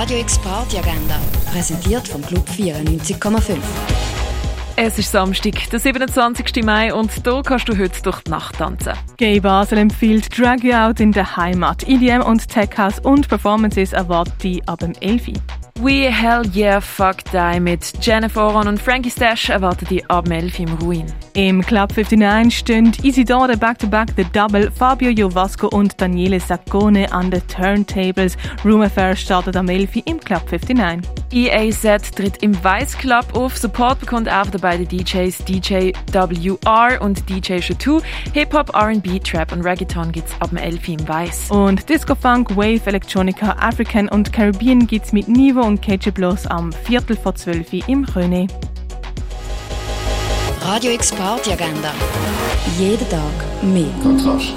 Radio X Party Agenda, präsentiert vom Club 94,5. Es ist Samstag, der 27. Mai und hier kannst du heute durch die Nacht tanzen. Gay Basel empfiehlt Drag You Out in der Heimat. EDM und Tech House und Performances erwartet die ab dem 11. We Hell Yeah Fuck Die mit Jennifer Oron und Frankie Stash erwarten die ab 11 im Ruin. Im Club 59 stehen Isidore Back-to-Back The Double, Fabio Jovasco und Daniele Saccone an den Turntables. Room Affair startet am 11 im Club 59. EAZ tritt im Vice Club auf. Support bekommt auch der beiden DJs DJ WR und DJ Shatu. Hip-Hop, R&B, Trap und Reggaeton gibt's ab dem 11 im Vice. Und Disco Funk, Wave, Electronica, African und Caribbean gibt's mit Nivo und KJ Bloss am Viertel vor 12 im Röne. Radio X Party Agenda. Jeden Tag mehr. Kontrast.